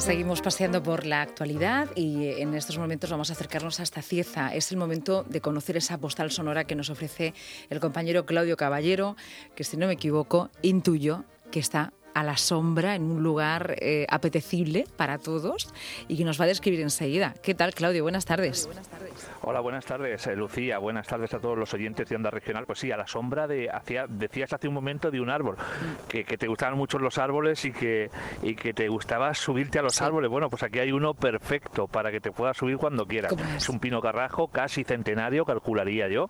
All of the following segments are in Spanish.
Seguimos paseando por la actualidad y en estos momentos vamos a acercarnos hasta Cieza. Es el momento de conocer esa postal sonora que nos ofrece el compañero Claudio Caballero, que si no me equivoco, intuyo que está a la sombra en un lugar eh, apetecible para todos y que nos va a describir enseguida. ¿Qué tal, Claudio? Buenas tardes. buenas tardes. Hola, buenas tardes, eh, Lucía. Buenas tardes a todos los oyentes de Onda Regional. Pues sí, a la sombra de, hacía, decías hace un momento de un árbol, que, te gustaban mucho los árboles y que, y que te gustaba subirte a los árboles. Bueno, pues aquí hay uno perfecto para que te puedas subir cuando quieras. Es? un pino carrajo casi centenario, calcularía yo,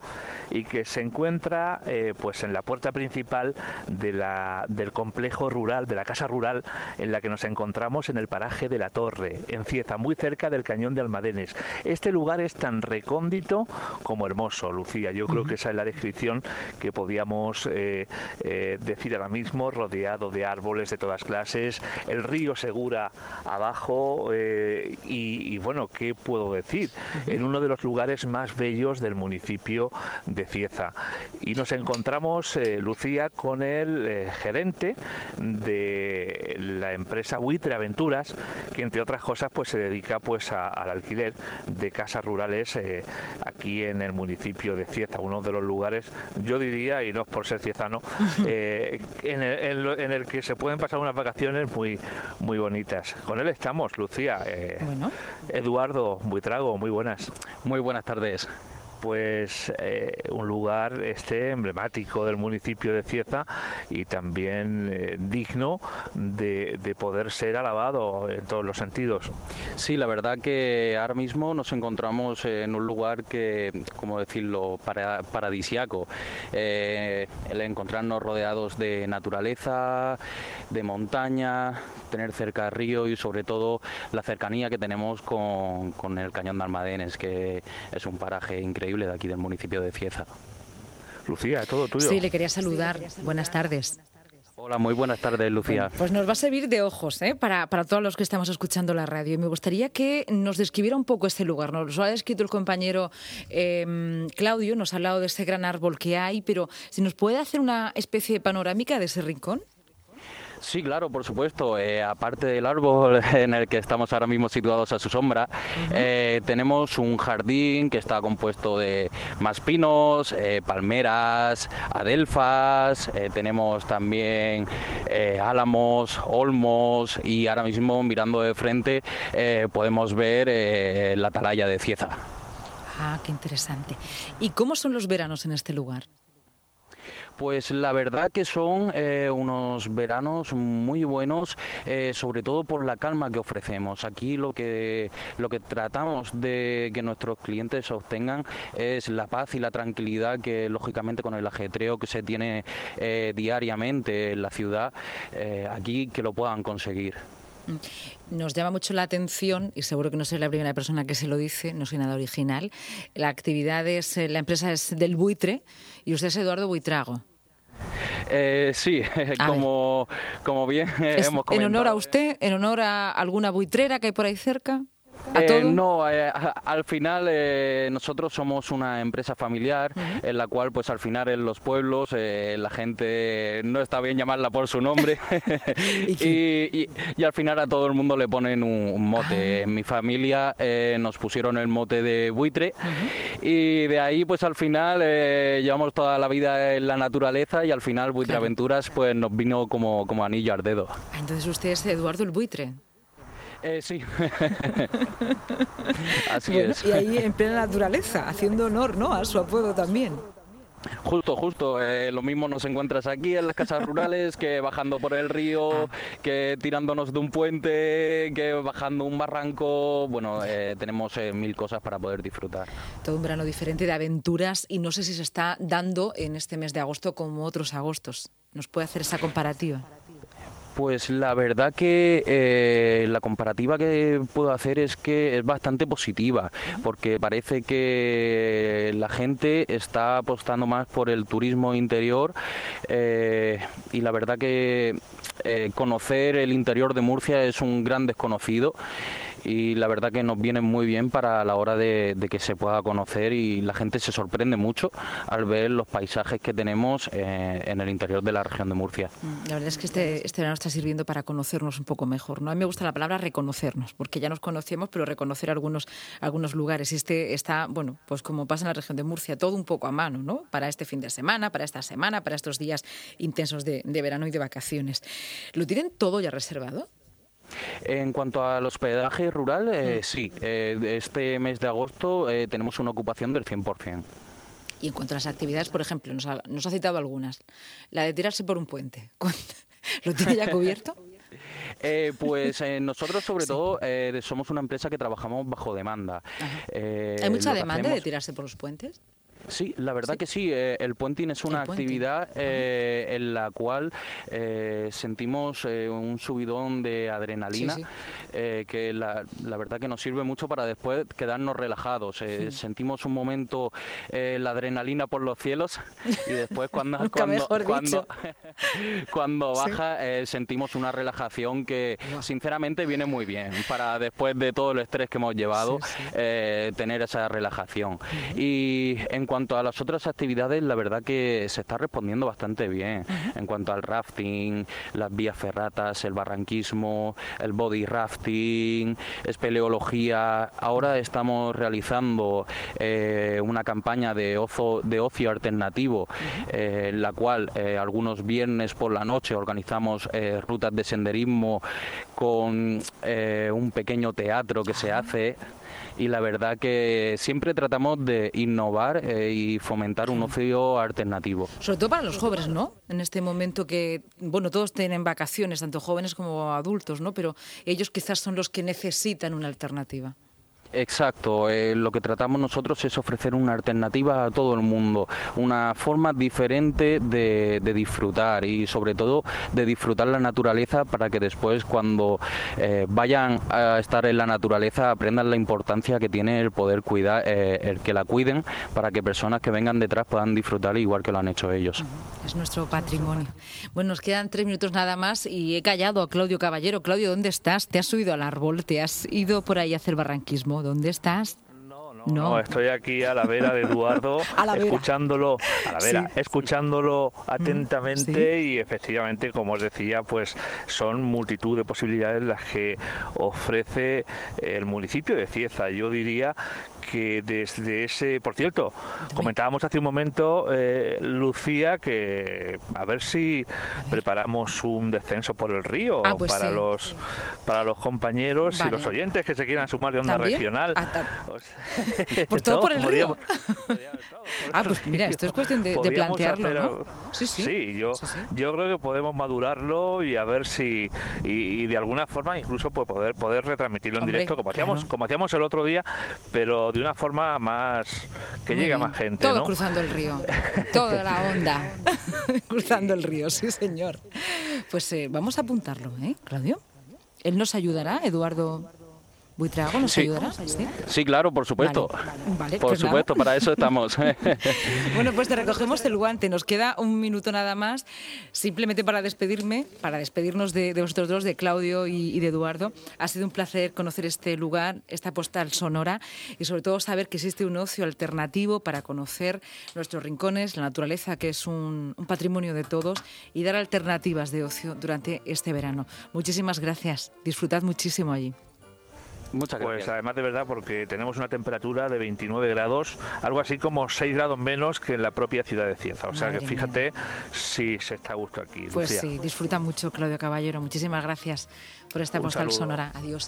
y que se encuentra eh, pues en la puerta principal de la, del complejo rural, de la casa rural en la que nos encontramos en el paraje de la Torre, en Cieza, muy cerca del cañón de Almadenes. Este lugar es tan recóndito como hermoso, Lucía. Yo creo que esa es la descripción que podíamos eh, eh, decir ahora mismo, rodeado de árboles de todas clases, el río Segura abajo eh, y, bueno, ¿qué puedo decir? En uno de los lugares más bellos del municipio de Cieza. Y nos encontramos, Lucía, con el gerente de la empresa Buitre Aventuras, que entre otras cosas pues se dedica pues al alquiler de casas rurales aquí en el municipio de Cieza, uno de los lugares, yo diría, y no es por ser ciezano, eh, en, el, que se pueden pasar unas vacaciones muy, muy bonitas. Con él estamos, Lucía. Eh, Eduardo Buitrago, muy buenas. Muy buenas tardes pues eh, un lugar este emblemático del municipio de Cieza y también eh, digno de, poder ser alabado en todos los sentidos. Sí, la verdad que ahora mismo nos encontramos en un lugar que, como decirlo, para, paradisiaco. Eh, el encontrarnos rodeados de naturaleza, de montaña, tener cerca el río y sobre todo la cercanía que tenemos con, con el Cañón de Almadenes, que es un paraje increíble de aquí del municipio de Cieza. Lucía, todo tuyo. Sí, le quería saludar. Buenas tardes. Hola, muy buenas tardes, Lucía. pues nos va a servir de ojos ¿eh? para, para, todos los que estamos escuchando la radio. Y me gustaría que nos describiera un poco este lugar. Nos lo ha descrito el compañero em, Claudio, nos ha hablado de ese gran árbol que hay, pero si nos puede hacer una especie de panorámica de ese rincón. Sí, claro, por supuesto. Eh, aparte del árbol en el que estamos ahora mismo situados a su sombra, eh, tenemos un jardín que está compuesto de más pinos, eh, palmeras, adelfas, tenemos también álamos, olmos y ahora mismo mirando de frente podemos ver la atalaya de Cieza. Ah, qué interesante. ¿Y cómo son los veranos en este lugar? Pues la verdad que son eh, unos veranos muy buenos, eh, sobre todo por la calma que ofrecemos. Aquí lo que, lo que tratamos de que nuestros clientes obtengan es la paz y la tranquilidad que lógicamente con el ajetreo que se tiene eh, diariamente en la ciudad, aquí que lo puedan conseguir. Nos llama mucho la atención, y seguro que no soy la primera persona que se lo dice, no soy nada original, la actividad es, la empresa es del buitre y usted es Eduardo Buitrago. Eh, sí, como, como bien hemos comentado. ¿En honor a usted? ¿En honor a alguna buitrera que hay por ahí cerca? Eh, no, eh, al final eh, nosotros somos una empresa familiar en la cual pues al final en los pueblos la gente no está bien llamarla por su nombre y, al final a todo el mundo le ponen un, mote. Ah. En mi familia nos pusieron el mote de buitre y de ahí pues al final llevamos toda la vida en la naturaleza y al final Buitre Aventuras pues nos vino como, como anillo al dedo. Entonces usted es Eduardo el Buitre. Eh, sí. Así es. Y ahí en plena naturaleza, haciendo honor ¿no? a su apodo también. Justo, justo. Eh, lo mismo nos encuentras aquí en las casas rurales que bajando por el río, que tirándonos de un puente, que bajando un barranco. Bueno, eh, tenemos eh, mil cosas para poder disfrutar. Todo un verano diferente de aventuras y no sé si se está dando en este mes de agosto como otros agostos. ¿Nos puede hacer esa comparativa? Pues la verdad que eh, la comparativa que puedo hacer es que es bastante positiva, porque parece que la gente está apostando más por el turismo interior eh, y la verdad que eh, conocer el interior de Murcia es un gran desconocido y la verdad que nos viene muy bien para la hora de, que se pueda conocer y la gente se sorprende mucho al ver los paisajes que tenemos eh, en el interior de la región de Murcia. Mm, la verdad es que este, este verano está sirviendo para conocernos un poco mejor. ¿no? A mí me gusta la palabra reconocernos, porque ya nos conocemos, pero reconocer algunos, algunos lugares. Este está, bueno, pues como pasa en la región de Murcia, todo un poco a mano, ¿no? Para este fin de semana, para esta semana, para estos días intensos de, verano y de vacaciones. ¿Lo tienen todo ya reservado? En cuanto al hospedaje rural, eh, mm. sí. Eh, este mes de agosto eh, tenemos una ocupación del 100%. Y en cuanto a las actividades, por ejemplo, nos ha, nos ha citado algunas. La de tirarse por un puente. ¿Lo tiene ya cubierto? Eh, pues eh, nosotros sobre todo eh, somos una empresa que trabajamos bajo demanda. ¿Hay mucha demanda de tirarse por los puentes? Sí, la verdad que sí. Eh, el puenting es una actividad eh, en la cual eh, sentimos un subidón de adrenalina que la, verdad que nos sirve mucho para después quedarnos relajados. Sentimos un momento la adrenalina por los cielos y después cuando cuando, cuando, baja sentimos una relajación que sinceramente viene muy bien para después de todo el estrés que hemos llevado tener esa relajación. Y en cuanto cuanto a las otras actividades, la verdad que se está respondiendo bastante bien. En cuanto al rafting, las vías ferratas, el barranquismo, el body rafting, espeleología. Ahora estamos realizando eh, una campaña de, ocio, de ocio alternativo, eh, en la cual eh, algunos viernes por la noche organizamos rutas de senderismo con un pequeño teatro que se hace y la verdad que siempre tratamos de innovar eh, y fomentar un ocio alternativo. Sobre todo para los jóvenes, ¿no? En este momento que, bueno, todos tienen vacaciones, tanto jóvenes como adultos, ¿no? Pero ellos quizás son los que necesitan una alternativa. Exacto, eh, lo que tratamos nosotros es ofrecer una alternativa a todo el mundo, una forma diferente de, disfrutar y sobre todo de disfrutar la naturaleza para que después cuando eh, vayan a estar en la naturaleza aprendan la importancia que tiene el poder cuidar, eh, el que la cuiden para que personas que vengan detrás puedan disfrutar igual que lo han hecho ellos. Es nuestro patrimonio. Bueno, nos quedan tres minutos nada más y he callado a Claudio Caballero. Claudio, ¿dónde estás? ¿Te has subido al árbol? ¿Te has ido por ahí a hacer barranquismo? ¿Dónde estás? No, no, estoy aquí a la vera de Eduardo, escuchándolo, a la vera, escuchándolo atentamente y efectivamente, como os decía, pues son multitud de posibilidades las que ofrece el municipio de Cieza. Yo diría que desde ese, por cierto, comentábamos hace un momento, eh, Lucía, que a ver si preparamos un descenso por el río ah, pues para los para los compañeros y los oyentes que se quieran sumar de onda regional. Ah, por todo por el río. ah, pues mira, esto es cuestión de, plantearlo, ¿no? Sí, sí. Sí, yo, yo creo que podemos madurarlo y a ver si y, de alguna forma incluso pues, poder poder retransmitirlo en directo como hacíamos como hacíamos el otro día, pero de una forma más que llegue a más gente. Todo cruzando el río, toda la onda cruzando el río, sí señor. Pues eh, vamos a apuntarlo, ¿eh, Claudio? Él nos ayudará, Eduardo Buitrago, ¿nos sí. ¿Sí? claro, por supuesto. por pues supuesto, para eso estamos. bueno, pues te recogemos el guante. Nos queda un minuto nada más, simplemente para despedirme, para despedirnos de, vosotros dos, de Claudio y, de Eduardo. Ha sido un placer conocer este lugar, esta postal sonora y sobre todo saber que existe un ocio alternativo para conocer nuestros rincones, la naturaleza, que es un, un patrimonio de todos, y dar alternativas de ocio durante este verano. Muchísimas gracias. Disfrutad muchísimo allí. Muchas pues gracias. Pues además de verdad, porque tenemos una temperatura de 29 grados, algo así como 6 grados menos que en la propia ciudad de Cieza. O sea que fíjate si se está a gusto aquí. Pues sí, disfruta mucho, Claudio Caballero. Muchísimas gracias por esta postal sonora. Adiós.